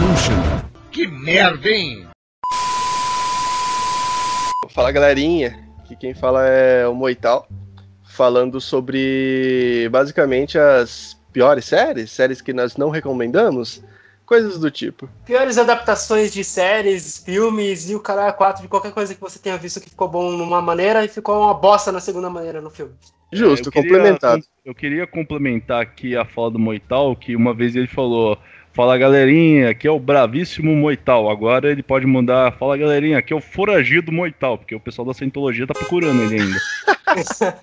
Revolution. Que merda, hein? Fala galerinha, aqui quem fala é o Moital, falando sobre basicamente as piores séries, séries que nós não recomendamos, coisas do tipo. Piores adaptações de séries, filmes e o cara 4 de qualquer coisa que você tenha visto que ficou bom numa maneira e ficou uma bosta na segunda maneira no filme. Justo, eu queria- complementado. Eu queria complementar aqui a fala do Moital, que uma vez ele falou: Fala galerinha, aqui é o bravíssimo Moital. Agora ele pode mandar: Fala galerinha, aqui é o foragido Moital, porque o pessoal da Scientologia tá procurando ele ainda.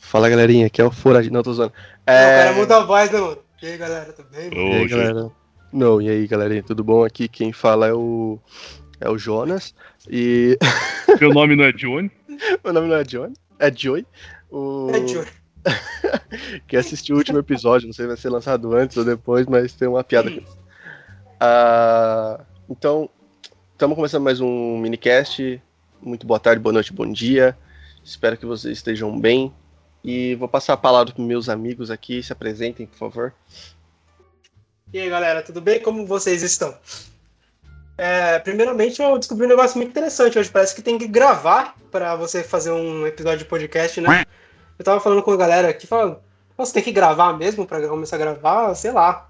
Fala galerinha, aqui é o Foragido. Não, tô zoando. O É... cara muda a voz, né, mano? E aí, galera, tudo bem? E aí, galera? Não, e aí, galerinha, tudo bom? Aqui quem fala é o. É o Jonas. E. Meu nome não é Johnny. Meu nome não é John, é Joey. O... É, Júlio. que assistiu o último episódio, não sei se vai ser lançado antes ou depois, mas tem uma piada isso. Ah, então, estamos começando mais um minicast. Muito boa tarde, boa noite, bom dia. Espero que vocês estejam bem. E vou passar a palavra para meus amigos aqui. Se apresentem, por favor. E aí, galera, tudo bem? Como vocês estão? É, primeiramente, eu descobri um negócio muito interessante hoje. Parece que tem que gravar para você fazer um episódio de podcast, né? Eu tava falando com a galera aqui, falando, você tem que gravar mesmo para começar a gravar? Sei lá.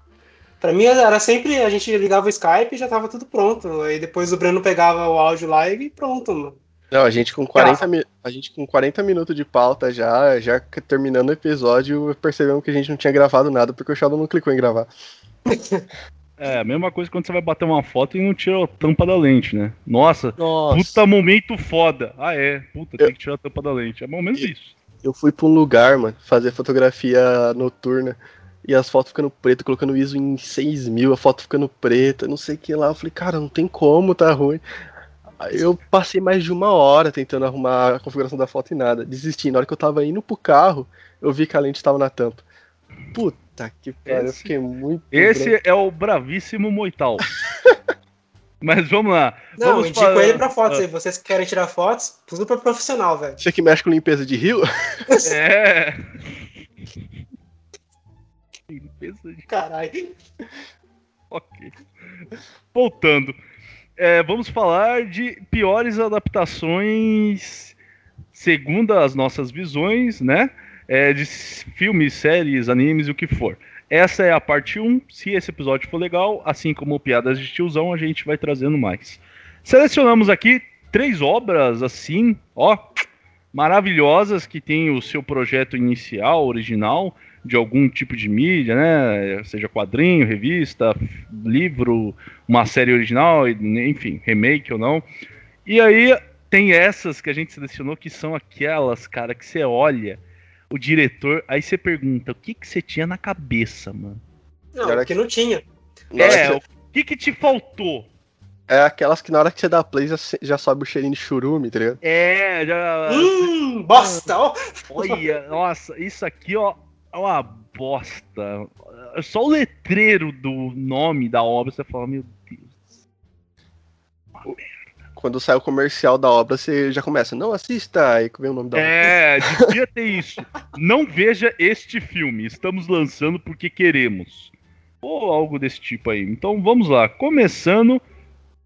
Pra mim era sempre, a gente ligava o Skype e já tava tudo pronto. Aí depois o Breno pegava o áudio live e pronto, mano. Não, a gente com 40, mi- a gente com 40 minutos de pauta já, já terminando o episódio, percebemos que a gente não tinha gravado nada porque o Sheldon não clicou em gravar. É, a mesma coisa quando você vai bater uma foto e não tira a tampa da lente, né? Nossa, Nossa. puta momento foda. Ah, é, puta, tem que tirar a tampa da lente. É mais ou menos isso. Eu fui pra um lugar, mano, fazer fotografia noturna. E as fotos ficando preto, colocando ISO em 6 mil, a foto ficando preta, não sei o que lá. Eu falei, cara, não tem como, tá ruim. Aí eu passei mais de uma hora tentando arrumar a configuração da foto e nada. Desisti. Na hora que eu tava indo pro carro, eu vi que a lente tava na tampa. Puta que pariu, eu fiquei muito. Esse é o bravíssimo Moital. Mas vamos lá. Não, vamos indico falar- ele pra fotos aí. Vocês que querem tirar fotos, tudo pra profissional, velho. Você que mexe com limpeza de rio? É. Limpeza de Caralho. Ok. Voltando. É, vamos falar de piores adaptações segundo as nossas visões, né? É, de filmes, séries, animes, o que for. Essa é a parte 1. Se esse episódio for legal, assim como piadas de tiozão, a gente vai trazendo mais. Selecionamos aqui três obras assim, ó, maravilhosas que tem o seu projeto inicial, original, de algum tipo de mídia, né? Seja quadrinho, revista, livro, uma série original, enfim, remake ou não. E aí tem essas que a gente selecionou que são aquelas, cara, que você olha o diretor, aí você pergunta, o que que você tinha na cabeça, mano? Não, Cara, porque não tinha. Na É, que o que que te faltou? É aquelas que na hora que você dá play já, já sobe o cheirinho de churume, tá ligado? É, já... Hum, bosta! ó. Olha, nossa, isso aqui, ó, é uma bosta. Só o letreiro do nome da obra, você fala, meu Deus. Quando sai o comercial da obra, você já começa, não assista, aí que vem o nome da obra. É, devia ter isso. Não veja este filme, estamos lançando porque queremos. Ou algo desse tipo aí. Então vamos lá, começando.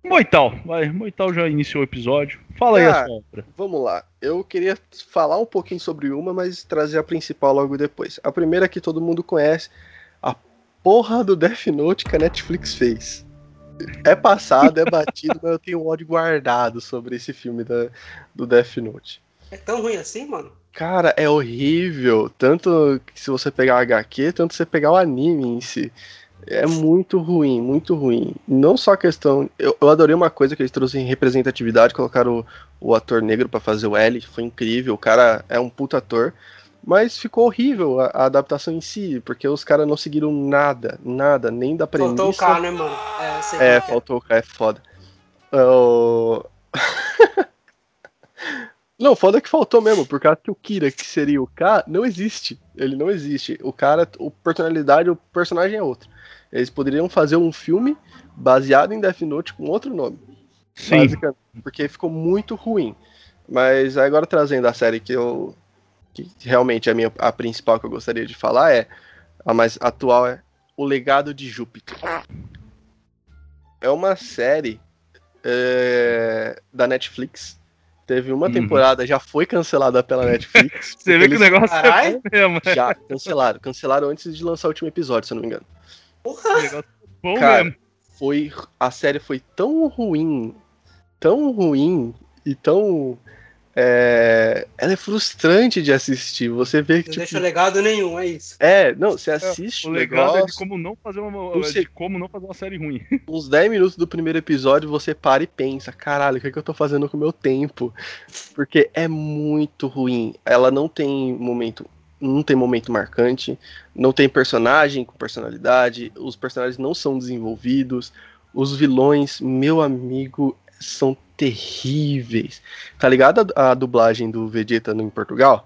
Moital, vai, Moital já iniciou o episódio. Fala aí a Cara, sua obra. Vamos lá, eu queria falar um pouquinho sobre uma, mas trazer a principal logo depois. A primeira que todo mundo conhece, a porra do Death Note que a Netflix fez. É passado, é batido, mas eu tenho um ódio guardado sobre esse filme da, do Death Note. É tão ruim assim, mano? Cara, é horrível. Tanto se você pegar o HQ, tanto você pegar o anime em si. É muito ruim, muito ruim. Não só a questão. Eu, eu adorei uma coisa que eles trouxeram em representatividade, colocaram o, o ator negro pra fazer o L. Foi incrível. O cara é um puta ator. Mas ficou horrível a, a adaptação em si, porque os caras não seguiram nada, nada, nem da premissa. Faltou o K, né, mano? É, É, que faltou o K, é foda. É, o- não, foda que faltou mesmo, por causa que o Kira, que seria o K, não existe. Ele não existe. O cara, o personalidade, o personagem é outro. Eles poderiam fazer um filme baseado em Death Note com outro nome. Sim, Basicamente, porque ficou muito ruim. Mas agora trazendo a série que eu. Que realmente é a, minha, a principal que eu gostaria de falar é. A mais atual é O Legado de Júpiter. é uma série é, da Netflix. Teve uma Uhum. temporada, já foi cancelada pela Netflix. Você vê que o negócio Caralho. é mesmo. né? Já cancelaram. Cancelaram antes de lançar o último episódio, se eu não me engano. Negócio é bom Cara, mesmo. Foi, a série foi tão ruim, tão ruim e tão. É, ela é frustrante de assistir. Você vê que, Não tipo. deixa legado nenhum, é isso. É, não, você assiste O o legado é de negócio, como não fazer uma, Não é sei. de como não fazer uma série ruim. uns 10 minutos do primeiro episódio, você para e pensa, caralho, o que, é que eu tô fazendo com o meu tempo? Porque é muito ruim. Ela não tem momento. Não tem momento marcante, não tem personagem com personalidade, os personagens não são desenvolvidos, os vilões, meu amigo, são terríveis. Tá ligado a, a dublagem do Vegeta no, em Portugal?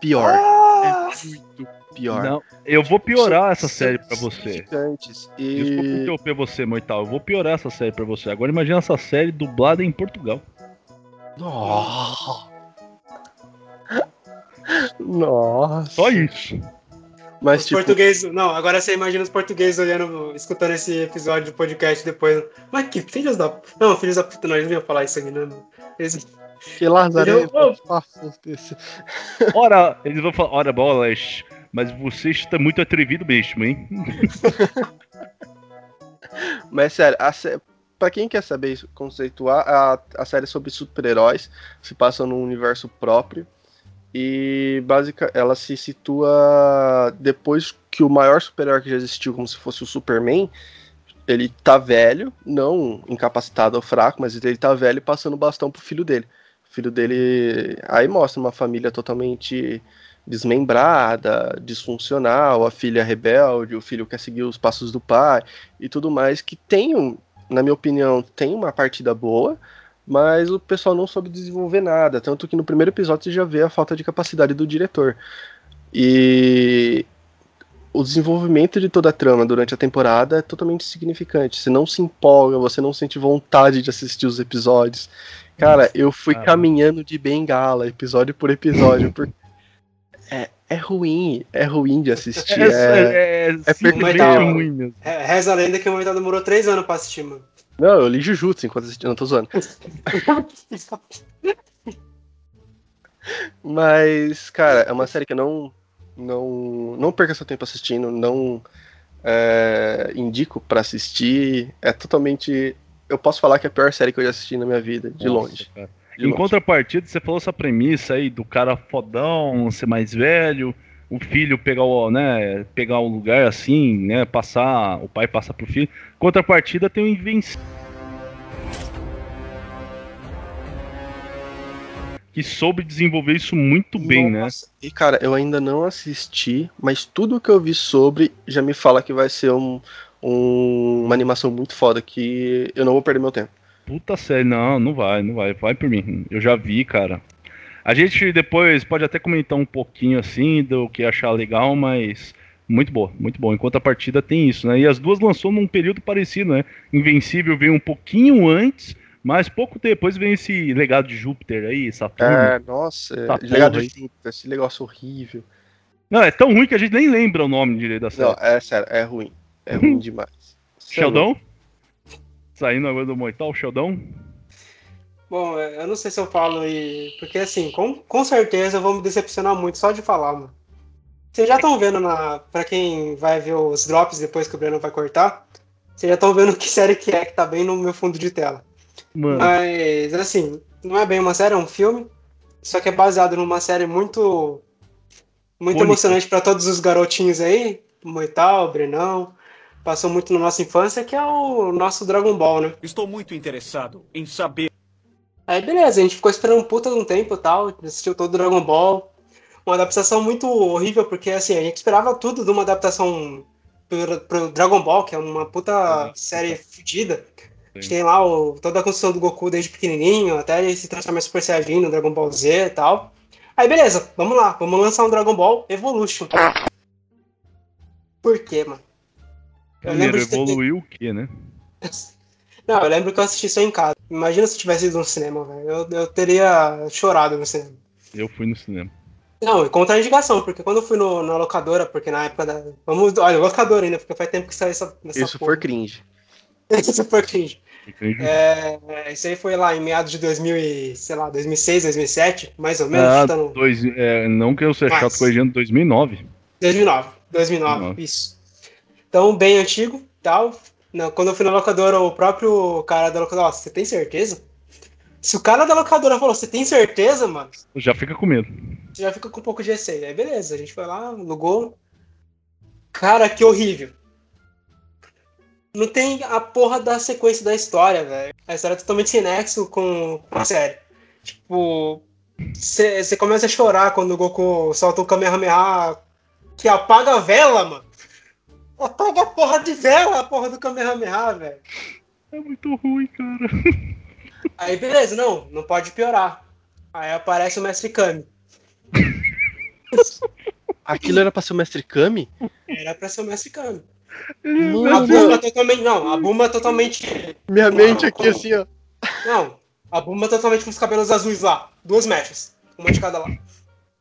Pior, Ah! é muito pior. Não, eu vou piorar essa São série pra você. gigantes. Desculpa E interromper você, Moital. Eu vou piorar essa série pra você. Agora imagina essa série dublada em Portugal. Nossa. Nossa. Só isso. Mas Os tipo, portugueses. Não, agora você imagina os portugueses olhando, escutando esse episódio do podcast depois. Mas que filhos da. Não, filhos da puta, não, eles não iam falar isso aqui, não. Eles... que fácil desse. Ora, eles vão falar, ora bolas, mas você está muito atrevido mesmo, hein? Mas sério, a sé... pra quem quer saber isso, conceituar, a, a série sobre super-heróis se passa num universo próprio. E básica, ela se situa depois que o maior super-herói que já existiu, como se fosse o Superman, ele tá velho, não incapacitado ou fraco, mas ele tá velho passando bastão pro filho dele. O filho dele. Aí mostra uma família totalmente desmembrada, disfuncional, a filha rebelde, o filho quer seguir os passos do pai e tudo mais, que tem, um, na minha opinião, tem uma partida boa, mas o pessoal não soube desenvolver nada, tanto que no primeiro episódio você já vê a falta de capacidade do diretor. E o desenvolvimento de toda a trama durante a temporada é totalmente insignificante. Você não se empolga, você não sente vontade de assistir os episódios. Cara, eu fui Caramba. caminhando de bengala, episódio por episódio, porque é, é ruim, é ruim de assistir. É, é- é, é, é perfeito. ruim mesmo. Re- Reza a lenda que o Moitá demorou três anos pra assistir, mano. Não, eu li Jujutsu enquanto assisti, não tô zoando. Mas, cara, é uma série que eu não. Não, não perca seu tempo assistindo, não é, indico pra assistir. É totalmente. Eu posso falar que é a pior série que eu já assisti na minha vida, de Nossa, longe. cara. de Em longe. contrapartida, você falou essa premissa aí do cara fodão, ser mais velho, o filho pegar o, né, pegar o lugar assim, né, passar, o pai passar pro filho. Contrapartida tem o Invencível. Que soube desenvolver isso muito bem, né? Nossa, E, cara, eu ainda não assisti, mas tudo que eu vi sobre já me fala que vai ser um, um- uma animação muito foda que eu não vou perder meu tempo. Puta série, não, não vai, não vai, vai por mim. Eu já vi, cara. A gente depois pode até comentar um pouquinho assim do que achar legal, mas muito boa, muito bom. Em contrapartida tem isso, né? E as duas lançou num período parecido, né? Invencível veio um pouquinho antes, mas pouco depois vem esse legado de Júpiter aí, Saturno. É, nossa, é, legado porra de Júpiter, esse negócio horrível. Não, é tão ruim que a gente nem lembra o nome direito da série. Não, é sério, é ruim. É ruim demais. É. Sheldon? Saindo agora do Moital, Sheldon? Bom, é, eu não sei se eu falo e. Porque assim, com, com certeza eu vou me decepcionar muito só de falar, mano. Vocês já estão vendo na. Pra quem vai ver os drops depois que o Breno vai cortar, vocês já estão vendo que série que é que tá bem no meu fundo de tela. Mano, Mas, assim, não é bem uma série, é um filme. Só que é baseado numa série muito. Muito Única. emocionante pra todos os garotinhos aí. Moital, Brenão. Passou muito na nossa infância, que é o nosso Dragon Ball, né? Estou muito interessado em saber. Aí beleza, a gente ficou esperando um puta de um tempo e tal, assistiu todo o Dragon Ball. Uma adaptação muito horrível, porque assim, a gente esperava tudo de uma adaptação pro, pro Dragon Ball, que é uma puta série fodida. A gente tem lá o, toda a construção do Goku desde pequenininho, até ele se transformar em Super Saiyajin no Dragon Ball Z e tal. Aí beleza, vamos lá, vamos lançar um Dragon Ball Evolution. Por quê, mano? Eu primeiro lembro de ter- evoluiu o quê, né? Não, eu lembro que eu assisti só em casa. Imagina se eu tivesse ido no cinema, velho. Eu, eu teria chorado no cinema. Eu fui no cinema. Não, e contraindicação, porque quando eu fui no, na locadora, porque na época da. Vamos. Olha, locadora ainda, porque faz tempo que saiu essa. Isso for cringe. Isso for cringe. É, é, isso aí foi lá em meados de 2000 e, sei lá, 2006, 2007, mais ou menos. Ah, chutando- dois, é, não que eu seja Mas- chato corrigindo, 2009. 2009. 2009, 2009. isso. Então, bem antigo, tal. Não, quando eu fui na locadora, o próprio cara da locadora, você tem certeza? Se o cara da locadora falou, você tem certeza, mano? Já fica com medo. Você já fica com um pouco de receio. Aí beleza, a gente foi lá, alugou. Cara, que horrível. Não tem a porra da sequência da história, velho. A história é totalmente sem nexo com, com a série. Tipo, você começa a chorar quando o Goku solta o Kamehameha que apaga a vela, mano. Apaga a porra de vela, a porra do Kamehameha, velho. É muito ruim, cara. Aí beleza, não, não pode piorar. Aí aparece o Mestre Kami. Aquilo era pra ser o Mestre Kami? Era pra ser o Mestre Kami. A Mano, Buma totalmente. Não, a Buma totalmente. minha mente aqui assim, ó. Não, a Buma totalmente com os cabelos azuis lá. Duas mechas. Uma de cada lado.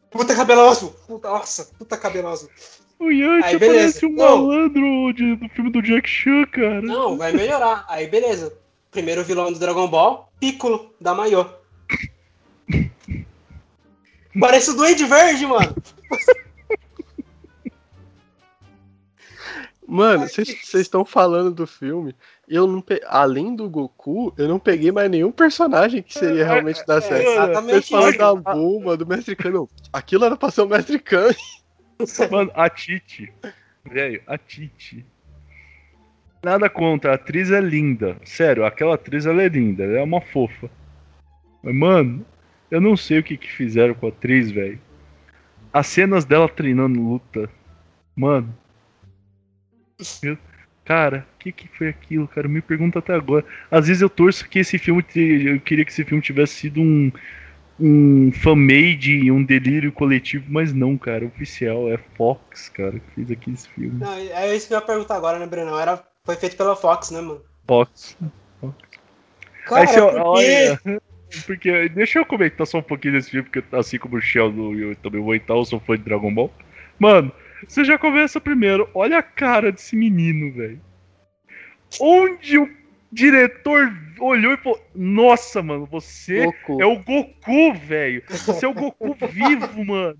Puta cabelo azul. Puta, nossa, puta cabelo azul. O Yanti Aí, parece um Não. malandro de- do filme do Jack Chan, cara. Não, vai melhorar. Aí beleza. Primeiro vilão do Dragon Ball, Piccolo, da Maiô. Parece o Duende Verde, mano. Mano, vocês estão falando do filme. Eu não pe... Além do Goku, eu não peguei mais nenhum personagem que seria realmente da É série. Vocês falam da Bulma, do Mestre Kami. Não, Aquilo era pra ser o Mestre Kami. Mano, a Titi. Velho, a Titi. Nada contra, a atriz é linda. Sério, aquela atriz ela é linda, ela é uma fofa. Mas, mano, eu não sei o que, que fizeram com a atriz, velho. As cenas dela treinando luta. Mano. Meu- Cara, o que, que foi aquilo, cara? Me pergunta até agora. Às vezes eu torço que esse filme. Eu queria que esse filme tivesse sido um. Um fan-made, um delírio coletivo, mas não, cara. Oficial é Fox, cara, que fez aqui esse filme. Não, é isso que eu ia perguntar agora, né, Brenão? Era, foi feito pela Fox, né, mano? Fox. Cara, Aí porque... olha. Porque. Deixa eu comentar só um pouquinho desse filme, porque assim como o Sheldon eu também vou entrar, eu sou fã de Dragon Ball. Mano, você já começa primeiro. Olha a cara desse menino, velho. Onde o diretor olhou e falou: Nossa, mano, você Goku. é o Goku, velho. Você é o Goku vivo, mano.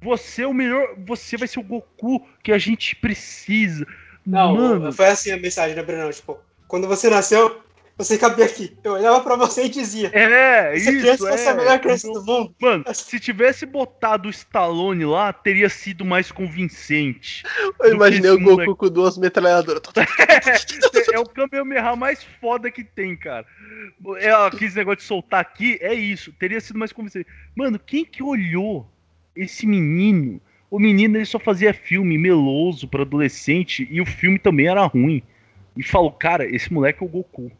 Você é o melhor. Você vai ser o Goku que a gente precisa. Não, mano. foi assim a mensagem, né, Brenão? Tipo, quando você nasceu, você cabia aqui. Eu olhava pra você e dizia: É, Essa isso. criança vai ser a é. melhor criança do mundo. Mano, se tivesse botado o Stallone lá, teria sido mais convincente. Eu imaginei o Goku moleque. com duas metralhadoras. É, é o Kamehameha mais foda que tem, cara. É aqueles negócio de soltar aqui, é isso. Teria sido mais convincente. Mano, quem que olhou esse menino? O menino ele só fazia filme meloso pra adolescente e o filme também era ruim. E falou, cara, esse moleque é o Goku.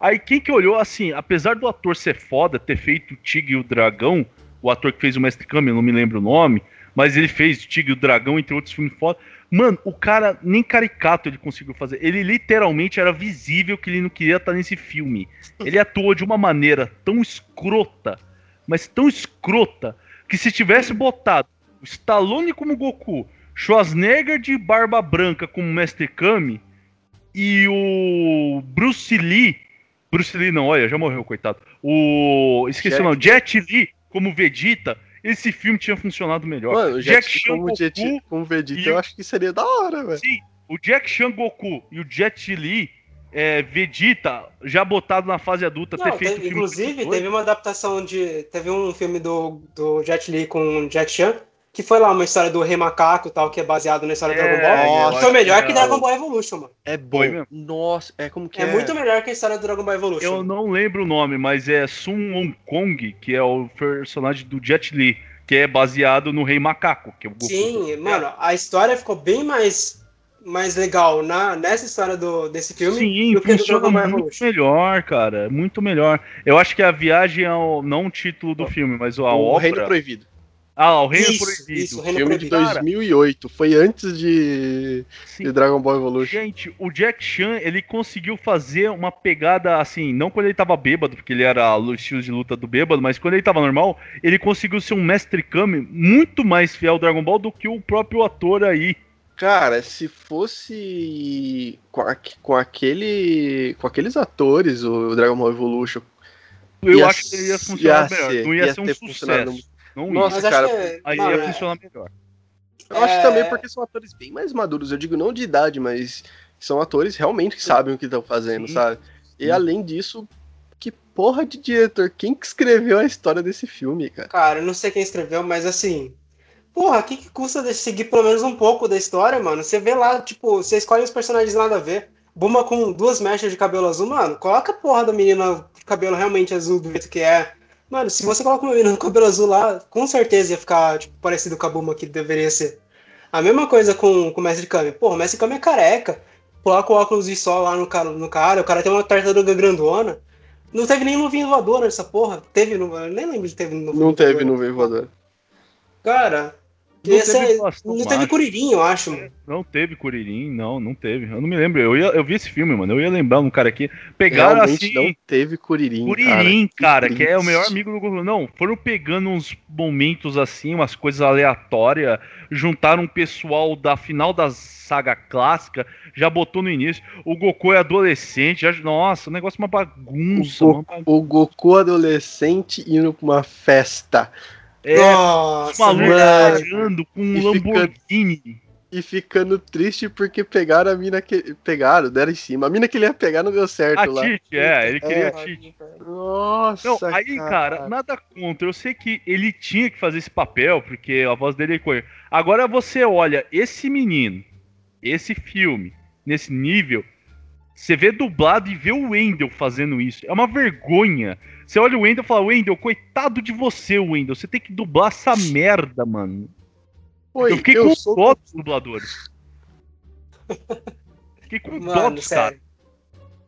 Aí quem que olhou assim, apesar do ator ser foda, ter feito o Tigre e o Dragão, o ator que fez o Mestre Kami, eu não me lembro o nome, mas ele fez o Tigre e o Dragão, entre outros filmes foda. Mano, o cara nem caricato ele conseguiu fazer. Ele literalmente era visível que ele não queria estar nesse filme. Ele atuou de uma maneira tão escrota, mas tão escrota, que se tivesse botado o Stallone como Goku, Schwarzenegger de barba branca como Mestre Kami e o Bruce Lee, Bruce Lee não, olha, já morreu, coitado. O esqueci Jet o nome, Jet Li como Vegeta, esse filme tinha funcionado melhor. Mano, o Jack Jet Chan como, Goku, Jet, como Vegeta, e eu o- acho que seria da hora, velho. Sim, o Jack Chan Goku e o Jet Li é, Vegeta já botado na fase adulta, Não, ter feito teve- filme inclusive, teve uma adaptação de. Teve um filme do, do Jet Li com o Jack Chan, que foi lá uma história do Rei Macaco e tal, que é baseado na história do É, Dragon Ball. nossa, Foi melhor que cara. Dragon Ball Evolution, mano. É bom. Foi mesmo. Nossa, é como que É, é. muito melhor que a história do Dragon Ball Evolution. Eu não lembro o nome, mas é Sun Wong Kong, que é o personagem do Jet Li, que é baseado no Rei Macaco, que é o Goku. Sim, mano, a história ficou bem mais, mais legal na, nessa história do, desse filme Sim, do que do Dragon Ball muito Evolution. melhor, cara. Muito melhor. Eu acho que a viagem ao. Não o título do filme, mas a o Reino obra. Proibido. Ah, o Reino Isso, Proibido. isso, o Reino Filme de Proibido. 2008. Foi antes de, de Dragon Ball Evolution. Gente, o Jack Chan, ele conseguiu fazer uma pegada assim, não quando ele tava bêbado, porque ele era o estilo de luta do bêbado, mas quando ele tava normal, ele conseguiu ser um mestre Kami muito mais fiel ao Dragon Ball do que o próprio ator aí. Cara, se fosse com, aque- com aquele. com aqueles atores, o Dragon Ball Evolution. Eu Ia acho que ele ia funcionar ia melhor. ser- não ia, ia ser um sucesso. Não Nossa, Mas ia. acho cara, que, Aí mano, ia é- funcionar melhor. Eu acho É. também porque são atores bem mais maduros. Eu digo não de idade, mas são atores realmente que sabem o que estão fazendo, Sim. sabe? E Sim. além disso, que porra de diretor? Quem que escreveu a história desse filme, cara? Cara, eu não sei quem escreveu, mas assim. Porra, o que, que custa de seguir pelo menos um pouco da história, mano? Você vê lá, tipo, você escolhe os personagens nada a ver. Buma com duas mechas de cabelo azul, mano. Coloca a porra da menina com cabelo realmente azul do jeito que é. Mano, se você coloca uma menina com cabelo azul lá, com certeza ia ficar, tipo, parecido com a Buma que deveria ser. A mesma coisa com, com o Mestre Kami. Porra, o Mestre Kami é careca. Coloca o óculos de sol lá no cara, no cara, o cara tem uma tartaruga grandona. Não teve nem nuvem voadora nessa porra. Teve, eu nem lembro de teve nuvem Não teve nuvem voadora. Cara, Não esse teve é- não teve. Curirim, eu acho, mano. Não teve Kuririn, não, não teve. Eu não me lembro. Eu, ia, eu vi esse filme, mano. Eu ia lembrar um cara aqui. Pegaram Realmente assim. não teve Kuririn, Kuririn, cara, que é o melhor amigo do Goku. Não, foram pegando uns momentos assim, umas coisas aleatórias, juntaram um pessoal da final da saga clássica, já botou no início. O Goku é adolescente, já, nossa, o negócio é uma bagunça. O uma bagunça. O Goku adolescente indo pra uma festa É, Nossa, maluco parando com um E Lamborghini. e ficando triste porque pegaram a mina que. Pegaram, deram em cima. A mina que ele ia pegar não deu certo A lá. Tite, é, ele queria É. a Tite. Nossa, Não, aí, cara, nada contra. Eu sei que ele tinha que fazer esse papel, porque a voz dele é coisa. Agora você olha esse menino, esse filme, nesse nível, você vê dublado e vê o Wendell fazendo isso. É uma vergonha. Você olha o Wendell e fala, Wendell, coitado de você, Wendell. Você tem que dublar essa merda, mano. Oi, eu fiquei eu com sou- dó dos dubladores. Fiquei com dó Mano, caras. sério.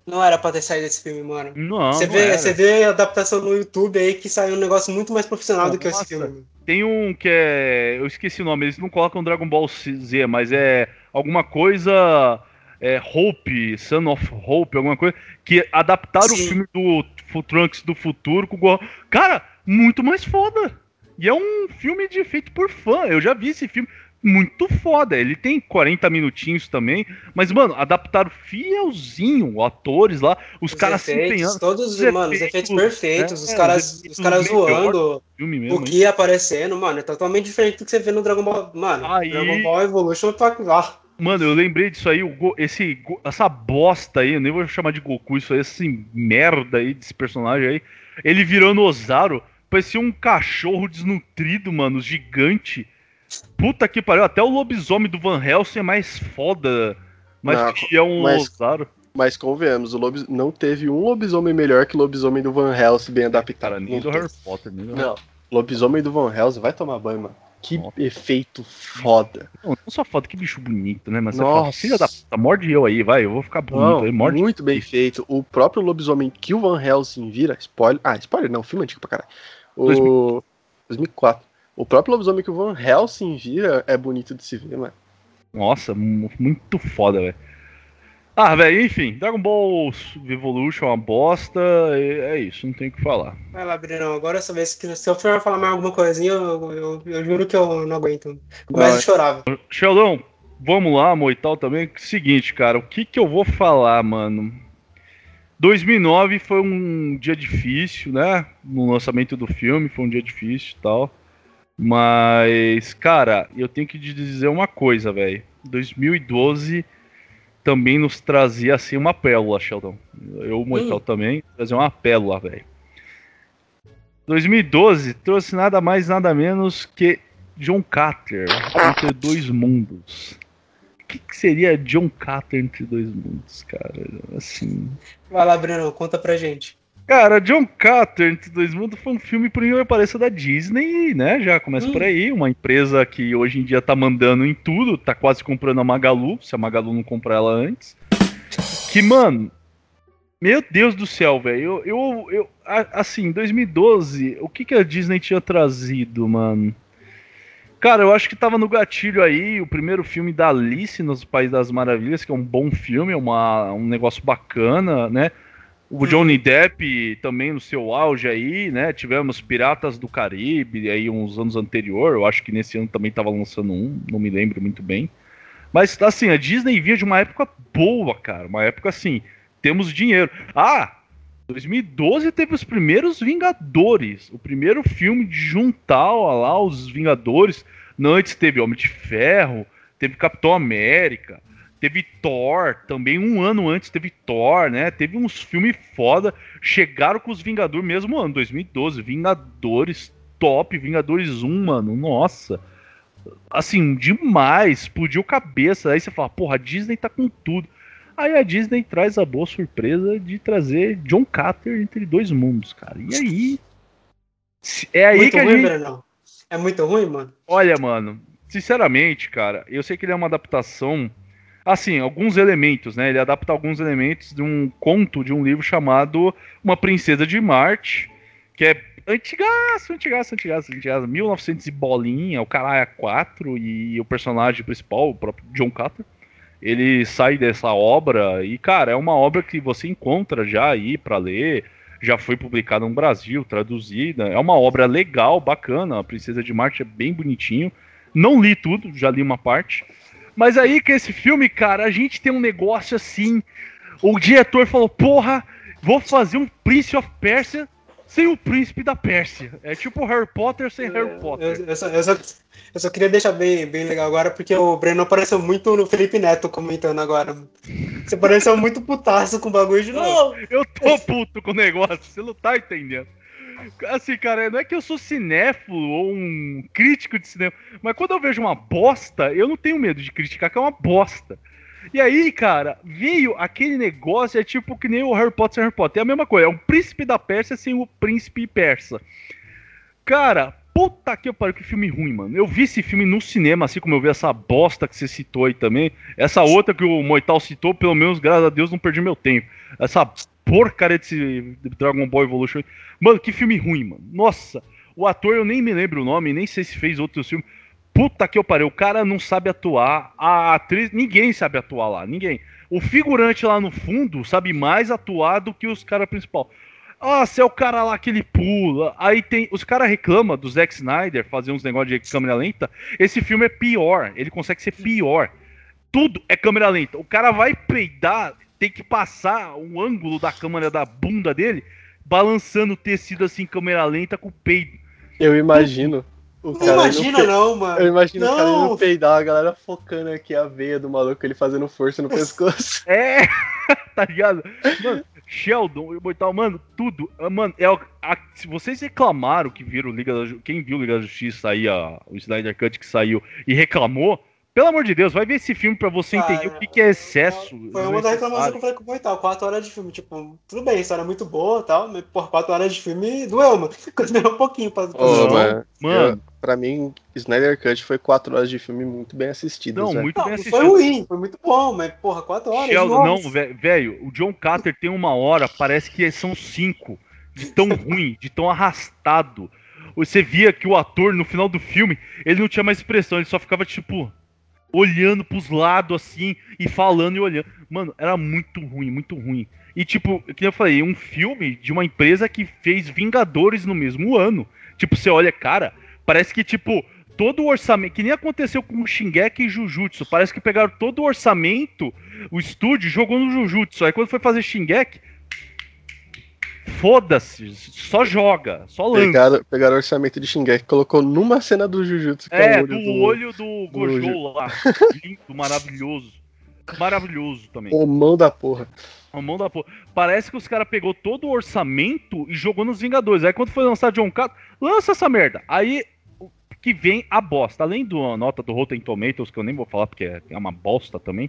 Não era pra ter saído esse filme, mano. Não, Você não vê, era. você vê a adaptação no YouTube aí que saiu um negócio muito mais profissional do que esse Nossa. filme. Tem um que é. Eu esqueci o nome, eles não colocam Dragon Ball Z, mas é alguma coisa. É Hope, Son of Hope, alguma coisa. Que adaptaram o Sim. filme do Trunks do futuro com o Gohan. Cara, muito mais foda. E é um filme de feito por fã. Eu já vi esse filme. Muito foda. Ele tem 40 minutinhos também. Mas, mano, adaptaram fielzinho. Atores lá. Os, Os caras se efeitos, empenhando. todos, Os mano, os efeitos, efeitos perfeitos, é, os caras, os efeitos os caras zoando, mesmo, o que aparecendo, mano, é totalmente diferente do que você vê no Dragon Ball. Mano, Aí- Dragon Ball Evolution tá lá. Mano, eu lembrei disso aí, Go- esse, essa bosta aí, eu nem vou chamar de Goku, isso aí, esse merda aí desse personagem aí. Ele virando Ozaru, parecia um cachorro desnutrido, mano, gigante. Puta que pariu, até o lobisomem do Van Helsing é mais foda, mais Não, fiel um mas- Ozaru. Mas convenhamos, o lobis... não teve um lobisomem melhor que o lobisomem do Van Helsing bem adaptado. Cara, nem Não do. Harry Potter, nem do Não, lobisomem do Van Helsing vai tomar banho, mano. Que Nossa. efeito foda. Não, não só foda, que bicho bonito, né? Mas você Nossa. fala, filha da puta, morde eu aí, vai, eu vou ficar bonito Não, aí, morde. muito bem feito. O próprio lobisomem que o Van Helsing vira, spoiler. Ah, spoiler não, filme antigo pra caralho. O 2004. O próprio lobisomem que o Van Helsing vira é bonito de se ver, mano. Nossa, mu- muito foda, velho. Ah, velho, enfim, Dragon Ball Evolution é uma bosta, é, é isso, não tem o que falar. Vai lá, Brinão, agora essa vez que se eu for falar mais alguma coisinha, eu, eu, eu juro que eu não aguento. Começo a chorar. Sheldon, vamos lá, Moital também. Seguinte, cara, o que que eu vou falar, mano? 2009 foi um dia difícil, né? No lançamento do filme, foi um dia difícil e tal. Mas, cara, eu tenho que te dizer uma coisa, velho. 2012 também nos trazia assim uma pérola, Sheldon. Eu, Hum. também, trazia uma pérola, velho. 2012 trouxe nada mais, nada menos que John Carter entre dois mundos. O que, que seria John Carter entre dois mundos, cara? Assim. Vai lá, Brinão, conta pra gente. Cara, John Carter entre dois mundos foi um filme, por incrível que pareça, da Disney, né? Já começa Hum. por aí. Uma empresa que hoje em dia tá mandando em tudo, tá quase comprando a Magalu, se a Magalu não comprar ela antes. Que, mano. Meu Deus do céu, velho. Eu, eu, eu, assim, em 2012, o que, que a Disney tinha trazido, mano? Cara, eu acho que tava no gatilho aí o primeiro filme da Alice nos País das Maravilhas, que é um bom filme, é uma, um negócio bacana, né? O Johnny Depp também no seu auge aí, né? Tivemos Piratas do Caribe aí uns anos anterior, eu acho que nesse ano também tava lançando um, não me lembro muito bem. Mas assim, a Disney vinha de uma época boa, cara, uma época assim, temos dinheiro. Ah, 2012 teve os primeiros Vingadores, o primeiro filme de juntar ó, lá os Vingadores. Não, antes teve Homem de Ferro, teve Capitão América, teve Thor, também um ano antes teve Thor, né? Teve uns filmes foda. Chegaram com os Vingadores mesmo ano, 2012. Vingadores top, Vingadores 1, mano. Nossa. Assim, demais. Explodiu cabeça. Aí você fala, porra, a Disney tá com tudo. Aí a Disney traz a boa surpresa de trazer John Carter entre dois mundos, cara. E aí. É aí muito que a ruim, gente. É muito ruim, mano. Olha, mano, sinceramente, cara, eu sei que ele é uma adaptação. Assim, alguns elementos, né? Ele adapta alguns elementos de um conto de um livro chamado Uma Princesa de Marte, que é antigaço, antigaço, antigaço, antigaço, 1900 e bolinha, o caralho é 4 e o personagem principal, o próprio John Carter, ele sai dessa obra e, cara, é uma obra que você encontra já aí para ler, já foi publicada no Brasil, traduzida, é uma obra legal, bacana, a Princesa de Marte é bem bonitinho. Não li tudo, já li uma parte. Mas aí que esse filme, cara, a gente tem um negócio assim. O diretor falou: porra, vou fazer um Prince of Persia sem o príncipe da Pérsia. É tipo Harry Potter sem Harry Potter. Eu, eu só, eu, só, eu só queria deixar bem, bem legal agora, porque o Breno apareceu muito no Felipe Neto comentando agora. Você pareceu muito putaço com o bagulho de novo. Eu tô puto com o negócio, você não tá entendendo. Assim, cara, não é que eu sou cinéfilo ou um crítico de cinema, mas quando eu vejo uma bosta, eu não tenho medo de criticar que é uma bosta. E aí, cara, veio aquele negócio, é tipo que nem o Harry Potter sem Harry Potter. É a mesma coisa, é um príncipe da Pérsia sem o príncipe persa. Cara, puta que pariu, que filme ruim, mano. Eu vi esse filme no cinema, assim como eu vi essa bosta que você citou aí também. Essa outra que o Moital citou, pelo menos, graças a Deus, não perdi meu tempo. Essa porcaria desse Dragon Ball Evolution. Mano, que filme ruim, mano. Nossa, o ator eu nem me lembro o nome, nem sei se fez outros filmes. Puta que eu parei, o cara não sabe atuar, a atriz, ninguém sabe atuar lá, ninguém. O figurante lá no fundo sabe mais atuar do que os caras principal. Nossa, é o cara lá que ele pula. Aí tem. Os caras reclamam do Zack Snyder fazer uns negócios de câmera lenta. Esse filme é pior. Ele consegue ser pior. Tudo é câmera lenta. O cara vai peidar, tem que passar um ângulo da câmera da bunda dele, balançando o tecido assim, câmera lenta com o peido. Eu imagino. O Não cara imagina, pe- não, mano. Eu imagino o cara Não. indo peidar, a galera focando aqui a veia do maluco, ele fazendo força no pescoço. É, tá ligado? Mano, Sheldon, o Mortal, mano, tudo. Ah, Mano, é, o- a- se vocês reclamaram que viram Liga da Quem viu Liga da Justiça aí, a, o Snyder Cut que saiu e reclamou, pelo amor de Deus, vai ver esse filme pra você Cara, entender o que, que é excesso. Foi uma das reclamações que eu falei com o Moital. Quatro horas de filme, tipo, tudo bem, a história é muito boa e tal, mas, por quatro horas de filme doeu, mano. Demorou um pouquinho pra. pra Não, mano, mano. eu- pra mim, Snyder Cut foi quatro horas de filme muito bem assistidas. Não, né? muito Não, bem assistido. foi ruim, foi muito bom, mas, porra, quatro horas. Sheldon, não, velho, o John Carter tem uma hora, parece que são cinco. De tão ruim, de tão arrastado. Você via que o ator, no final do filme, ele não tinha mais expressão, ele só ficava, tipo, olhando pros lados assim e falando e olhando. Mano, era muito ruim, muito ruim. E, tipo, que eu falei, um filme de uma empresa que fez Vingadores no mesmo ano. Tipo, você olha, cara, parece que, tipo, todo o orçamento, que nem aconteceu com o Shingeki e Jujutsu, parece que pegaram todo o orçamento, o estúdio jogou no Jujutsu. Aí quando foi fazer Shingeki, foda-se, só joga, só lança. Pegaram, pegaram o orçamento de Shingeki colocou numa cena do Jujutsu, que É, é, o do olho do, olho do Gojo lá. Lindo, maravilhoso. Maravilhoso também. o mão da porra. A mão da porra. Parece que os caras pegou todo o orçamento e jogou nos Vingadores. Aí quando foi lançar John Carter, lança essa merda. Aí o que vem a bosta. Além da nota do Rotten Tomatoes, que eu nem vou falar porque é uma bosta também.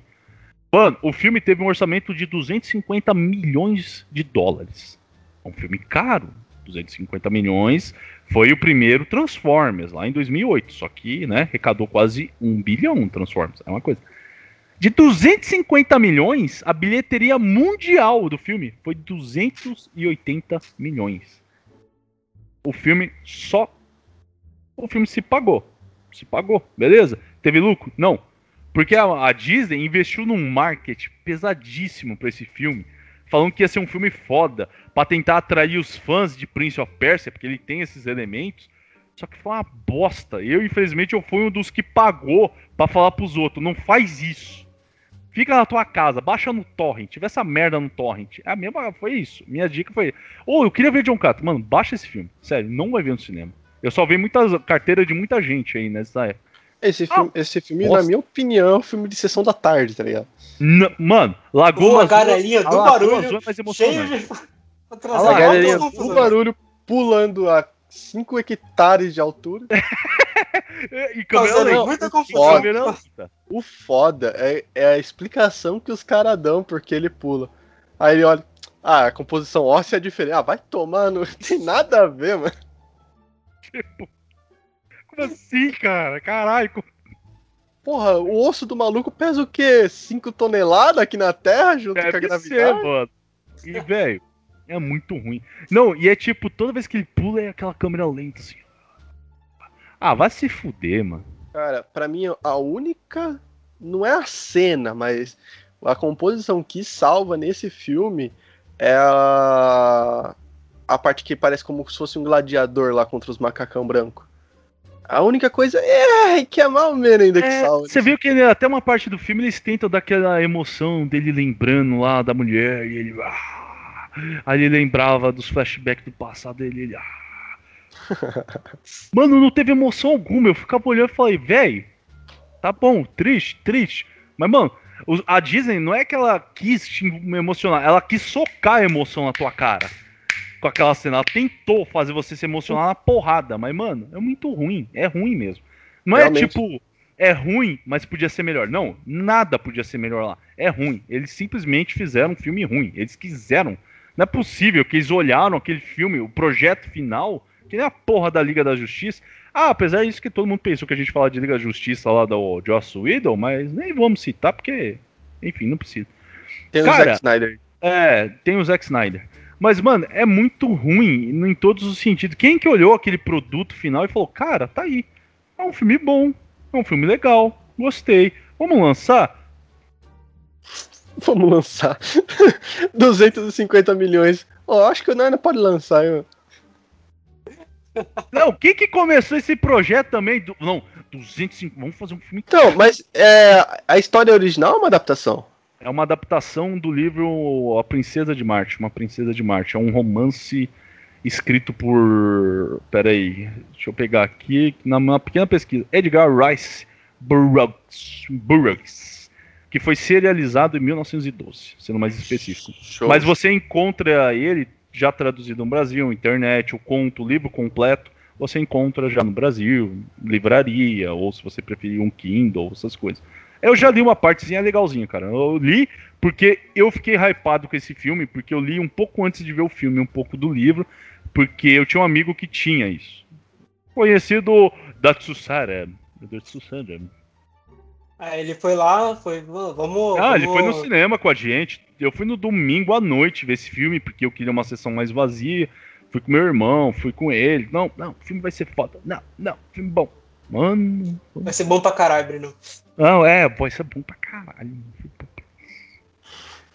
Mano, o filme teve um orçamento de 250 milhões de dólares. É um filme caro. 250 milhões. Foi o primeiro Transformers, lá em 2008. Só que, né, arrecadou quase um bilhão Transformers. É uma coisa. De 250 milhões, a bilheteria mundial do filme foi 280 milhões. O filme só. O filme se pagou. Se pagou, beleza. Teve lucro? Não. Porque a, a Disney investiu num marketing pesadíssimo pra esse filme. Falando que ia ser um filme foda, pra tentar atrair os fãs de Prince of Persia, porque ele tem esses elementos. Só que foi uma bosta. Eu, infelizmente, eu fui um dos que pagou pra falar pros outros: não faz isso. Fica na tua casa, baixa no torrent, tiver essa merda no torrent. É a mesma, foi isso. Minha dica foi. Ou oh, eu queria ver John Carter. Mano, baixa esse filme. Sério, não vai ver no cinema. Eu só vi muitas carteiras de muita gente aí nessa época. Esse filme, ah, esse filme na minha opinião, é um filme de sessão da tarde, tá ligado? N mano, Lagoa Uma galerinha do barulho, é emocionante. cheio de... A galerinha do barulho pulando a 5 hectares de altura. e câmera lenta. muita confusão. O foda é, é a explicação que os caras dão porque ele pula. Aí ele olha, ah, a composição óssea é diferente. Ah, vai tomar, não tem nada a ver, mano. Tipo, como assim, cara? Caralho. Porra, o osso do maluco pesa o quê? 5 toneladas aqui na Terra junto Deve com a gravidade? ser, mano. E, velho, é muito ruim. Não, e é tipo, toda vez que ele pula é aquela câmera lenta assim. Ah, vai se fuder, mano. Cara, pra mim a única. Não é a cena, mas a composição que salva nesse filme é a. A parte que parece como se fosse um gladiador lá contra os macacão branco. A única coisa é que é mal menos ainda que É, salva. Você viu que ele- até uma parte do filme eles tentam dar aquela emoção dele lembrando lá da mulher e ele. ah, aí ele lembrava dos flashbacks do passado ele. ele ah. Mano, não teve emoção alguma. Eu ficava olhando e falei, velho, tá bom, triste, triste. Mas, mano, a Disney não é que ela quis te emocionar, ela quis socar a emoção na tua cara. Com aquela cena, ela tentou fazer você se emocionar na porrada, mas, mano, é muito ruim, é ruim mesmo. Não é Realmente. tipo, é ruim, mas podia ser melhor. Não, nada podia ser melhor lá. É ruim. Eles simplesmente fizeram um filme ruim. Eles quiseram. Não é possível que eles olharam aquele filme, o projeto final, que nem a porra da Liga da Justiça. Ah, apesar disso que todo mundo pensou que a gente fala de Liga da Justiça lá do Joss Whedon, mas nem vamos citar porque, enfim, não precisa. Tem o Cara, Zack Snyder. É, tem o Zack Snyder. Mas, mano, é muito ruim em todos os sentidos. Quem que olhou aquele produto final e falou, cara, tá aí. É um filme bom, é um filme legal, gostei. Vamos lançar? Vamos lançar 250 milhões. Ó, acho que o Nana pode lançar. Eu... Não, quem que começou esse projeto também? Do- não, 205, vamos fazer um filme. Então, mas é, a história original é uma adaptação? É uma adaptação do livro A Princesa de Marte, Uma Princesa de Marte. É um romance escrito por. Peraí, deixa eu pegar aqui, na uma pequena pesquisa. Edgar Rice Burroughs, Burroughs que foi serializado em 1912, sendo mais específico. Show. Mas você encontra ele já traduzido no Brasil, internet, o conto, o livro completo, você encontra já no Brasil, livraria, ou se você preferir um Kindle, essas coisas. Eu já li uma partezinha legalzinha, cara. Eu li porque eu fiquei hypado com esse filme, porque eu li um pouco antes de ver o filme, um pouco do livro, porque eu tinha um amigo que tinha isso. Conhecido da Tsussara. Da Tsussara. Aí ele foi lá, foi, "Mano, vamos. Ah, ele vamos- foi no cinema com a gente. Eu fui no domingo à noite ver esse filme, porque eu queria uma sessão mais vazia. Fui com meu irmão, fui com ele. Não, não, o filme vai ser foda. Não, não, filme bom. Mano. Vai ser bom pra caralho, Bruno. Não, é, vai ser bom pra caralho.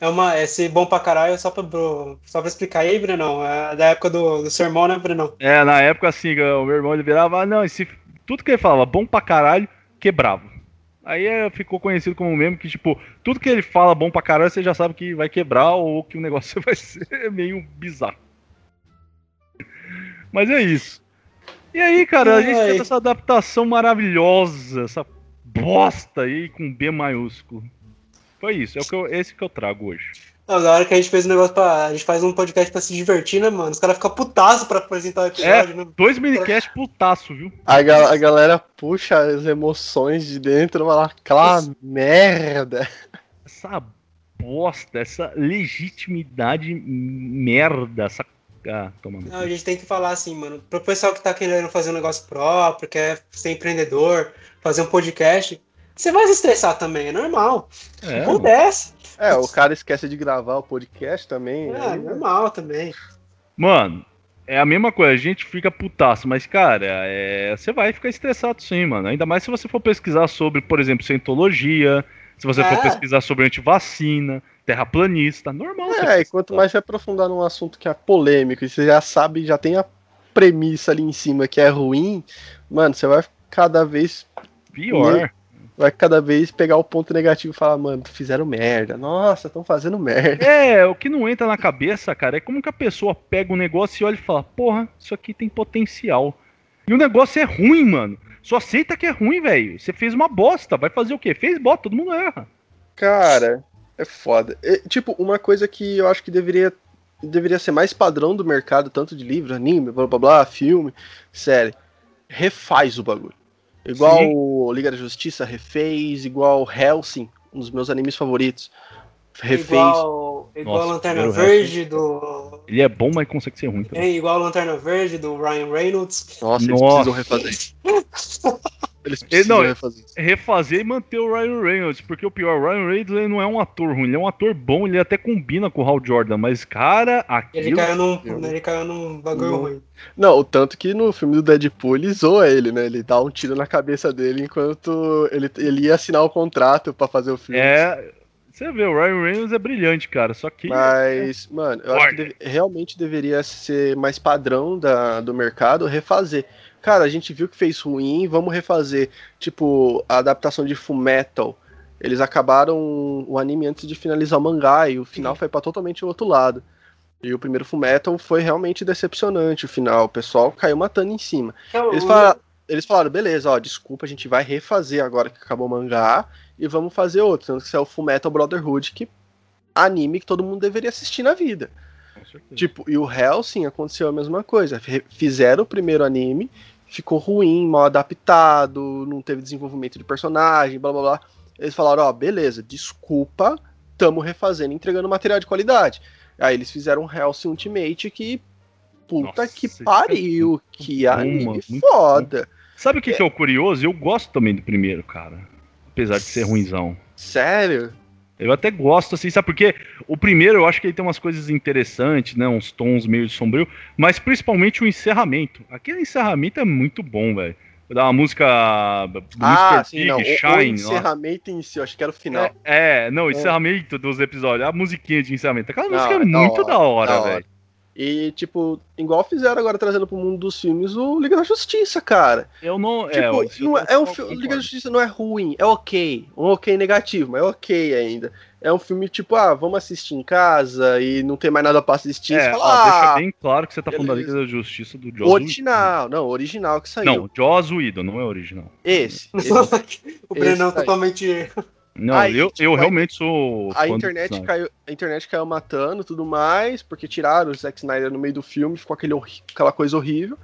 É uma, esse bom pra caralho, só pra, só pra explicar aí, Brunão, é da época do, do seu irmão, né, Brunão? É, na época assim, o meu irmão ele virava, ah, não, esse, tudo que ele falava, bom pra caralho, quebrava. Aí é, ficou conhecido como meme que, tipo, tudo que ele fala bom pra caralho, você já sabe que vai quebrar ou que o negócio vai ser meio bizarro. Mas é isso. E aí, cara, a gente Ai. teve essa adaptação maravilhosa, essa bosta aí com B maiúsculo. Foi isso, é o que eu, esse que eu trago hoje. Não, da hora que a gente fez um negócio pra. A gente faz um podcast pra se divertir, né, mano? Os caras ficam putaço pra apresentar o episódio, né? Dois minicast putaço, viu? A, ga- a galera puxa as emoções de dentro e fala, aquela merda. essa bosta, essa legitimidade merda, essa. Ah, toma. Não, a gente tem que falar assim, mano. Pro pessoal que tá querendo fazer um negócio próprio, quer ser empreendedor, fazer um podcast, você vai se estressar também, é normal. É, mano. Acontece. É, o cara esquece de gravar o podcast também. É, aí, né? normal também. Mano, É a mesma coisa, a gente fica putaço, mas, cara, é... você vai ficar estressado sim, mano. Ainda mais se você for pesquisar sobre, por exemplo, cientologia, se você É. for pesquisar sobre antivacina, terraplanista, normal. É, e quanto mais você aprofundar num assunto que é polêmico e você já sabe, já tem a premissa ali em cima que é ruim, mano, você vai cada vez Pior. vai cada vez pegar o ponto negativo e falar, mano, fizeram merda. Nossa, estão fazendo merda. É, o que não entra na cabeça, cara, é como que a pessoa pega um negócio e olha e fala, porra, isso aqui tem potencial. E o negócio é ruim, mano. Só aceita que é ruim, velho. Você fez uma bosta, vai fazer o quê? Fez bosta, todo mundo erra. Cara, é foda. É, tipo, uma coisa que eu acho que deveria deveria ser mais padrão do mercado, tanto de livro, anime, blá blá blá, filme, série. Refaz o bagulho. Igual Sim. Liga da Justiça refez, igual Helsing, um dos meus animes favoritos. Refez. Igual, igual Nossa, a Lanterna Verde do. Ele é bom, mas consegue ser ruim também. É, igual a Lanterna Verde do Ryan Reynolds. Nossa, eles Nossa. precisam refazer. Eles Ele- precisam não, refazer. Refazer e manter o Ryan Reynolds, porque o pior, o Ryan Reynolds ele não é um ator ruim, ele é um ator bom, ele até combina com o Hal Jordan, mas, cara, Ele aquilo. caiu num, eu- ele caiu num bagulho Não. ruim. Não, o tanto que no filme do Deadpool ele zoa ele, né? Ele dá um tiro na cabeça dele enquanto ele, ele ia assinar o contrato pra fazer o filme. É. Você vê, o Ryan Reynolds é brilhante, cara, só que. Mas, mano, eu acho que deve- realmente deveria ser mais padrão da, do mercado refazer. Cara, a gente viu que fez ruim, vamos refazer. Tipo, a adaptação de Fullmetal. Eles acabaram o anime antes de finalizar o mangá e o final foi pra totalmente o outro lado. E o primeiro Fullmetal foi realmente decepcionante o final. O pessoal caiu matando em cima. Então, Eles o- falaram, eles falaram, beleza, ó, desculpa, a gente vai refazer agora que acabou o mangá e vamos fazer outro. Tanto que isso é o Fullmetal Brotherhood, que anime que todo mundo deveria assistir na vida. Tipo, e o Hellsing aconteceu a mesma coisa. Fizeram o primeiro anime, ficou ruim, mal adaptado, não teve desenvolvimento de personagem, blá blá blá. Eles falaram, ó, beleza, desculpa, tamo refazendo, entregando material de qualidade. Aí eles fizeram um Hellsing Ultimate que. Puta Nossa, que pariu, que anime mano, muito foda. Sabe o que, que é o curioso? Eu gosto também do primeiro, cara. Apesar de ser ruimzão. Sério? Eu até gosto, assim, sabe? Porque o primeiro eu acho que ele tem umas coisas interessantes, né? Uns tons meio sombrio, mas principalmente o encerramento. Aquele encerramento é muito bom, velho. Da música do Ah, sim, Big, não. O, o Shine. lá. encerramento em si, eu acho que era o final. É, é, não, o encerramento dos episódios, a musiquinha de encerramento. Aquela Não, música é é muito da hora. velho. E, tipo, igual fizeram agora trazendo pro mundo dos filmes o Liga da Justiça, cara. Eu não. Tipo, é, isso eu não é, é um filme. Liga da Justiça não é ruim, é ok. Um ok negativo, mas é ok ainda. É um filme tipo, ah, vamos assistir em casa e não tem mais nada pra assistir. É, você ó, fala, deixa ah, bem claro que você tá falando da beleza. Liga da Justiça do Joss Whedon. original. Não, original que saiu. Não, Joss Whedon, não é original. Esse. esse. o Brenão Esse aí. totalmente. Não, Aí, eu, tipo, eu realmente sou. A internet, caiu, a internet caiu matando tudo mais, porque tiraram o Zack Snyder no meio do filme, ficou aquele, aquela coisa horrível.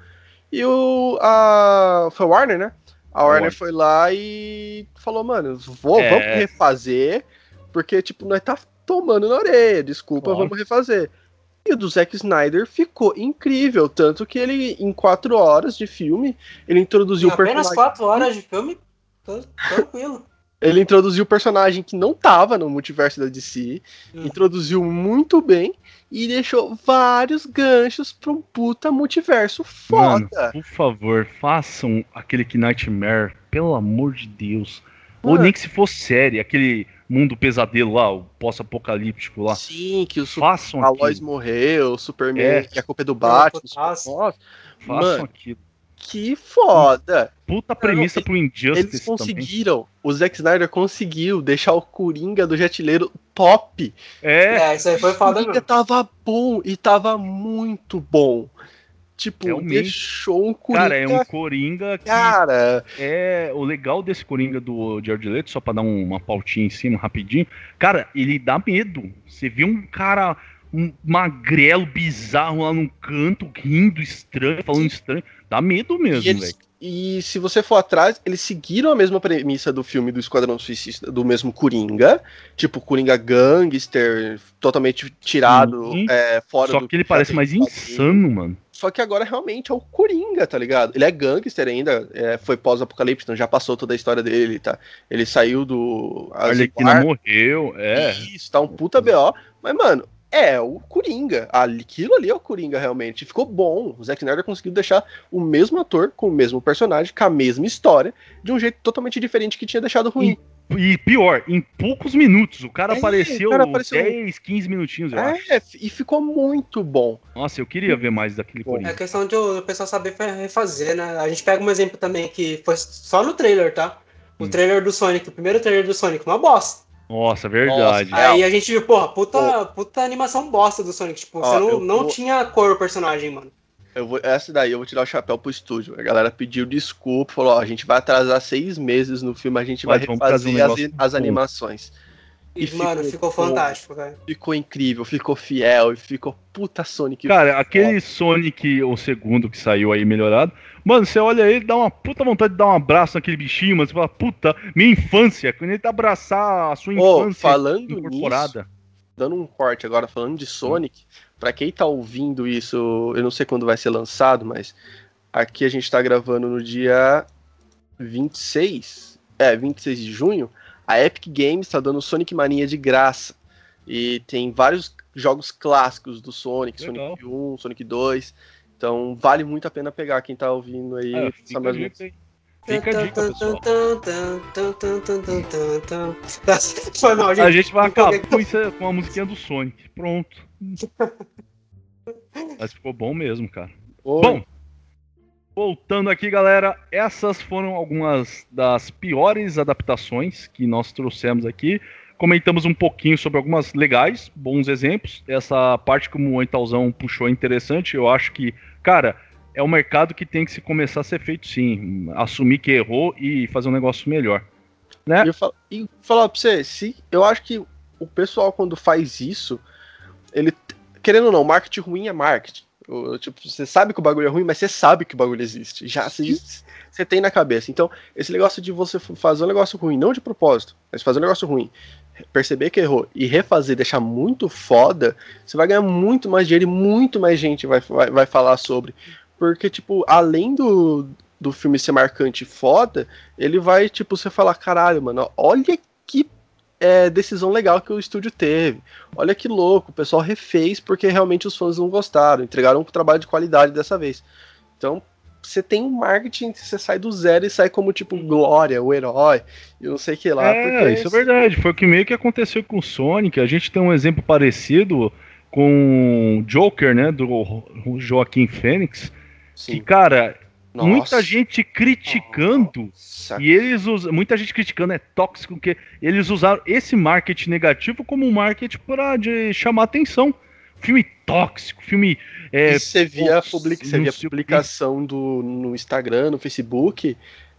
E o. A, foi a Warner, né? A Warner foi lá e falou, mano, vou, É. vamos refazer, porque, tipo, nós tá tomando na orelha, desculpa, Claro. vamos refazer. E o do Zack Snyder ficou incrível, tanto que ele, em quatro horas de filme, ele introduziu o apenas personagem. quatro horas de filme. tô Tranquilo. Ele introduziu o personagem que não tava no multiverso da DC, Hum. introduziu muito bem e deixou vários ganchos pra um puta multiverso Mano, foda. por favor, façam aquele que Nightmare, pelo amor de Deus. Ou Mano. nem que se fosse série, aquele mundo pesadelo lá, o pós-apocalíptico lá. Sim, que o Façam a Lois aquilo. morreu, o Superman, É. que a culpa é do Batman. Nossa, Façam mano, aquilo. Que foda. Puta premissa não, pro Injustice Eles também. conseguiram, o Zack Snyder conseguiu deixar o Coringa do Jetileiro top. É, É, isso aí foi O foda Coringa mesmo. tava bom e tava muito bom. Tipo, Realmente. deixou um Coringa. cara, é um Coringa que Cara, é o legal desse Coringa do Jared Leto, só pra dar um- uma pautinha em cima rapidinho. Cara, ele dá medo. Você vê um cara um magrelo bizarro lá num canto, rindo estranho, falando estranho, dá medo mesmo, eles- velho. e se você for atrás, eles seguiram a mesma premissa do filme do Esquadrão Suicida, do mesmo Coringa. Tipo, Coringa gangster, totalmente tirado Sim. é, fora Só do que ele parece mais insano, mano. Só que agora realmente é o Coringa, tá ligado? Ele é gangster ainda, é, foi pós-apocalipse, então já passou toda a história dele, tá? Ele saiu do. A Arlequina Asgard, morreu, é. Isso, tá um puta BO. Mas, mano, é o Coringa. Aquilo ali é o Coringa, realmente. Ficou bom. O Zack Snyder conseguiu deixar o mesmo ator com o mesmo personagem, com a mesma história, de um jeito totalmente diferente que tinha deixado ruim. E pior, em poucos minutos. O cara É, apareceu, o cara apareceu- 10, 15 minutinhos, eu acho. É, e ficou muito bom. Nossa, eu queria ver mais daquele Bom. É Coringa. questão de o pessoal saber fa- refazer, né? A gente pega um exemplo também que foi só no trailer, tá? O Hum. trailer do Sonic, o primeiro trailer do Sonic, uma bosta. Nossa, verdade. Nossa, Aí a gente viu, porra, puta, puta animação bosta do Sonic. Tipo, Ó, você não, eu não vou- tinha cor o personagem, mano. Eu vou, essa daí eu vou tirar o chapéu pro estúdio. A galera pediu desculpa, falou: ó, a gente vai atrasar seis meses no filme, a gente Mas vai trazer um refazer as, as animações. E, mano, ficou ficou fantástico, cara. Ficou incrível, ficou fiel e ficou puta Sonic. Cara, aquele Sonic, o segundo que saiu aí melhorado, mano, você olha ele, dá uma puta vontade de dar um abraço naquele bichinho, mas você fala, puta, minha infância, quando ele tá abraçar a sua infância falando incorporada. dando um corte agora falando de Sonic, pra quem tá ouvindo isso, eu não sei quando vai ser lançado, mas aqui a gente tá gravando no dia 26, é, 26 de junho, a Epic Games tá dando Sonic Mania de graça. E tem vários jogos clássicos do Sonic, Legal. Sonic 1, Sonic 2. Então vale muito a pena pegar quem tá ouvindo aí. Ah, fica, a dica aí. Fica a dica, pessoal. Foi mal, gente. A gente vai acabar com, isso, com a musiquinha do Sonic. Pronto. Mas ficou bom mesmo, cara. Ô, Bom, voltando aqui, galera, essas foram algumas das piores adaptações que nós trouxemos aqui. Comentamos um pouquinho sobre algumas legais, bons exemplos. Essa parte que o Moentalzão puxou é interessante. Eu acho que, cara, é um mercado que tem que se começar a ser feito sim. Assumir que errou e fazer um negócio melhor. Né? E, falo- e falar pra você, se, eu acho que o pessoal, quando faz isso, ele. Querendo ou não, marketing ruim é marketing. Tipo, você sabe que o bagulho é ruim, mas você sabe que o bagulho existe. Já você, tem na cabeça. Então, esse negócio de você fazer um negócio ruim, não de propósito, mas fazer um negócio ruim, perceber que errou e refazer, deixar muito foda, você vai ganhar muito mais dinheiro e muito mais gente vai, vai, vai falar sobre. Porque, tipo, além do, do filme ser marcante e foda, ele vai, tipo, você falar, caralho, mano, olha que é, decisão legal que o estúdio teve. Olha que louco, o pessoal refez porque realmente os fãs não gostaram, entregaram um trabalho de qualidade dessa vez. Então, você tem um marketing, você sai do zero e sai como, tipo, glória, o herói, e não sei o que lá. É, isso é verdade. Foi o que meio que aconteceu com o Sonic. A gente tem um exemplo parecido com o Joker, né? Do Joaquim Fênix. Que, Sim, cara, nossa, muita gente criticando. nossa, E eles usam. Muita gente criticando, é tóxico, porque eles usaram esse marketing negativo como um marketing para de chamar atenção. Filme tóxico, filme. É, e você via, a publica, você via publicação do, no Instagram, no Facebook,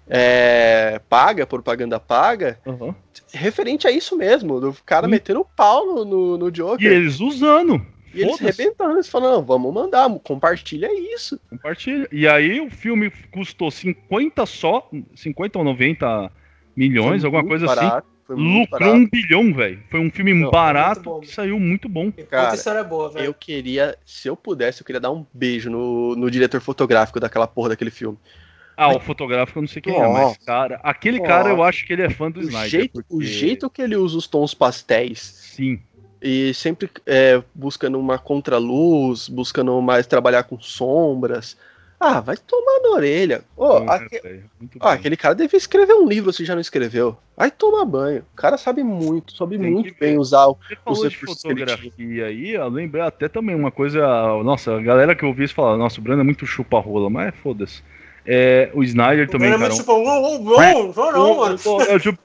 é, paga, propaganda paga, aham. referente a isso mesmo, do cara Hum. metendo o pau no, no, no E Joker. eles usando. E eles arrebentando, eles falando, não, vamos mandar, compartilha isso. Compartilha. E aí o filme custou 50 só, 50 ou 90 milhões, Foi alguma coisa assim. barato, muito Lucrou barato. um bilhão, velho. Foi um filme Não, barato bom. que saiu muito bom. Cara, história boa, velho. Eu queria, se eu pudesse, eu queria dar um beijo no, no diretor fotográfico daquela porra daquele filme. Ah, o fotográfico eu não sei quem é, mas, Nossa. cara, aquele cara eu Nossa. acho que ele é fã do O Snyder. jeito, o porque- jeito que ele usa os tons pastéis Sim. E sempre é, buscando uma contraluz, buscando mais trabalhar com sombras. Ah, vai tomar na orelha. Ô, Bom, né, aque- velho? Muito ah, aquele cara devia escrever um livro se já não escreveu. Vai tomar banho. O cara sabe muito, sabe Tem muito bem usar o. Você falou de fotografia aí, eu lembrei até também uma coisa. Nossa, a galera que eu ouvi isso falar, nossa, o Brando é muito chupa-rola, mas foda-se. É, o Snyder também, Cara, cara. mas, tipo, não, não, não, não. É, tipo,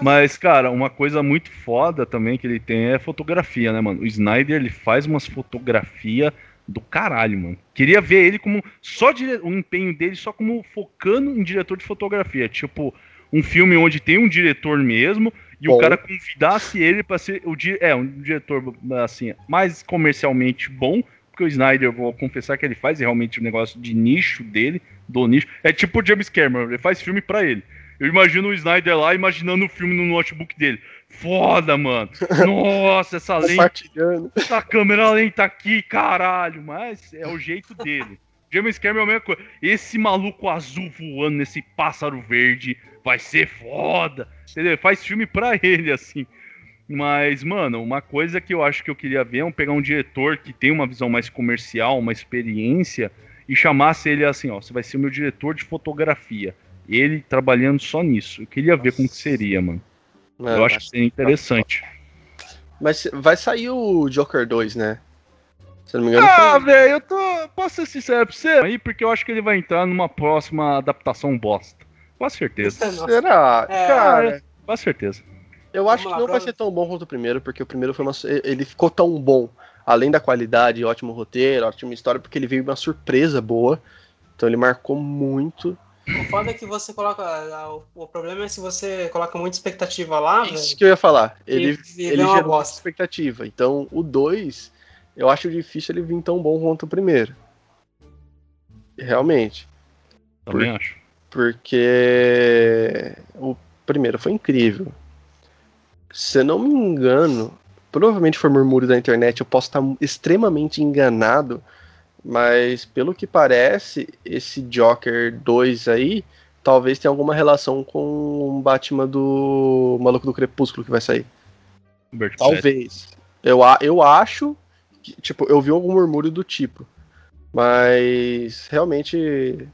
Mas, cara, uma coisa muito foda também que ele tem é fotografia, né, mano? O Snyder, ele faz umas fotografias do caralho, mano. Queria ver ele como. Só dire... o empenho dele só como focando em diretor de fotografia. Tipo, um filme onde tem um diretor mesmo e o Bom. cara convidasse ele pra ser o di... é, um diretor, assim, mais comercialmente bom. Porque o Snyder, eu vou confessar que ele faz realmente um negócio de nicho dele, do nicho. É tipo o James Cameron, ele faz filme pra ele. Eu imagino o Snyder lá imaginando o filme no notebook dele. Foda, mano. Nossa, essa lente, essa câmera lenta aqui, caralho. Mas é o jeito dele. James Cameron é a mesma coisa. Esse maluco azul voando nesse pássaro verde vai ser foda. Entendeu? Faz filme pra ele, assim. Mas, mano, uma coisa que eu acho que eu queria ver é um- pegar um diretor que tem uma visão mais comercial, uma experiência, e chamasse ele assim, ó, você vai ser o meu diretor de fotografia. Ele trabalhando só nisso. Eu queria ver como que seria, mano. É, Eu acho que seria interessante. Mas vai sair o Joker 2, né? Se eu não me engano. Ah, foi- velho, eu tô. Posso ser sincero pra você? Aí, porque eu acho que ele vai entrar numa próxima adaptação bosta. Com certeza. Nossa. Será? É, Cara, Com certeza. eu acho Vamos que lá, não vai ser tão bom quanto o primeiro, porque o primeiro foi uma. Ele ficou tão bom. Além da qualidade, ótimo roteiro, ótima história, porque ele veio uma surpresa boa. Então ele marcou muito. O foda é que você coloca. O, problema é se você coloca muita expectativa lá, Isso velho. que eu ia falar. Ele, ele uma gerou muita expectativa. Então o 2, eu acho difícil ele vir tão bom quanto o primeiro. Realmente. Também acho. Porque o primeiro foi incrível. Se eu não me engano, provavelmente foi murmúrio da internet, eu posso estar extremamente enganado, mas pelo que parece, esse Joker 2 aí talvez tenha alguma relação com o Batman do Maluco do Crepúsculo que vai sair. Bert. Talvez. Eu, eu acho que, tipo, eu vi algum murmúrio do tipo. Mas realmente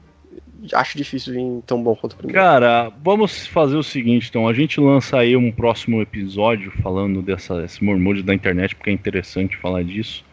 acho difícil vir tão bom quanto o primeiro. Cara, vamos fazer o seguinte, então. A gente lança aí um próximo episódio falando dessa, desse murmúrio da internet, porque é interessante falar disso.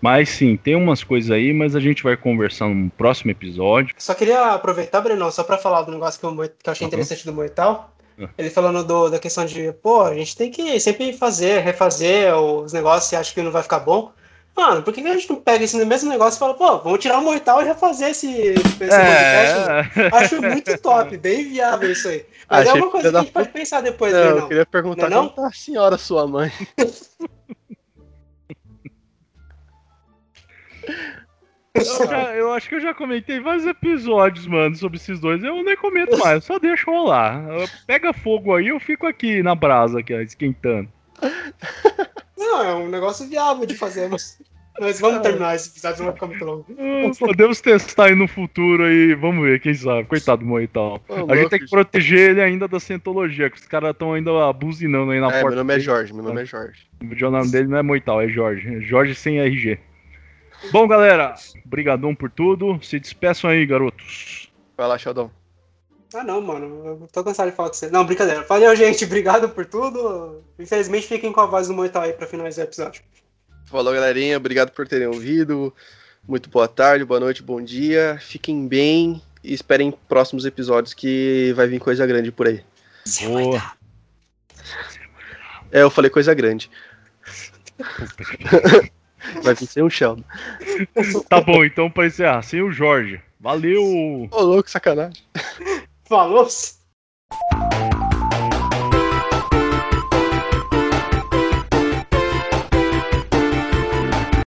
Mas sim, tem umas coisas aí, mas a gente vai conversar num próximo episódio. Só queria aproveitar, Brenão, só pra falar do negócio que eu, que eu achei Uhum. interessante do Moital. Ah. Ele falando do- da questão de, pô, a gente tem que sempre fazer, refazer os negócios e acha que não vai ficar bom. Mano, por que a gente não pega esse mesmo negócio e fala, pô, vamos tirar o Moital e refazer esse, esse podcast? mano? Acho muito top, bem viável isso aí. Mas é Achei uma coisa que a da gente pode pensar depois, Não, eu Brenão. queria perguntar Não é não? como tá a senhora, sua mãe. Eu, já- eu acho que eu já comentei vários episódios, mano, sobre esses dois. Eu nem comento mais, só deixo rolar. Pega fogo aí, eu fico aqui na brasa, aqui, ó, esquentando. Não, é um negócio viável de fazer, mas, mas vamos terminar esse episódio, não vai ficar muito longo. Ah, Podemos testar aí no futuro aí, vamos ver, quem sabe. Coitado do Moital. A gente tem que proteger ele ainda da cientologia, que os caras estão ainda buzinando aí na É, porta. meu nome é dele. Jorge, meu nome é Jorge. O nome dele não é Moital, é Jorge. É Jorge sem RG. Bom, galera, brigadão por tudo. Se despeçam aí, garotos. Vai lá, Sheldon. Ah, não, mano. Eu tô cansado de falar com você. Não, brincadeira. Valeu, gente. Obrigado por tudo. Infelizmente, fiquem com a voz do Mortal aí pra finalizar o episódio. Falou, galerinha. Obrigado por terem ouvido. Muito boa tarde, boa noite, bom dia. Fiquem bem e esperem próximos episódios que vai vir coisa grande por aí. Boa. É, eu falei coisa grande. Vai vir sem o Sheldon. Tá bom, então pra encerrar, sem o Jorge. Valeu! Ô, louco, sacanagem. Falou!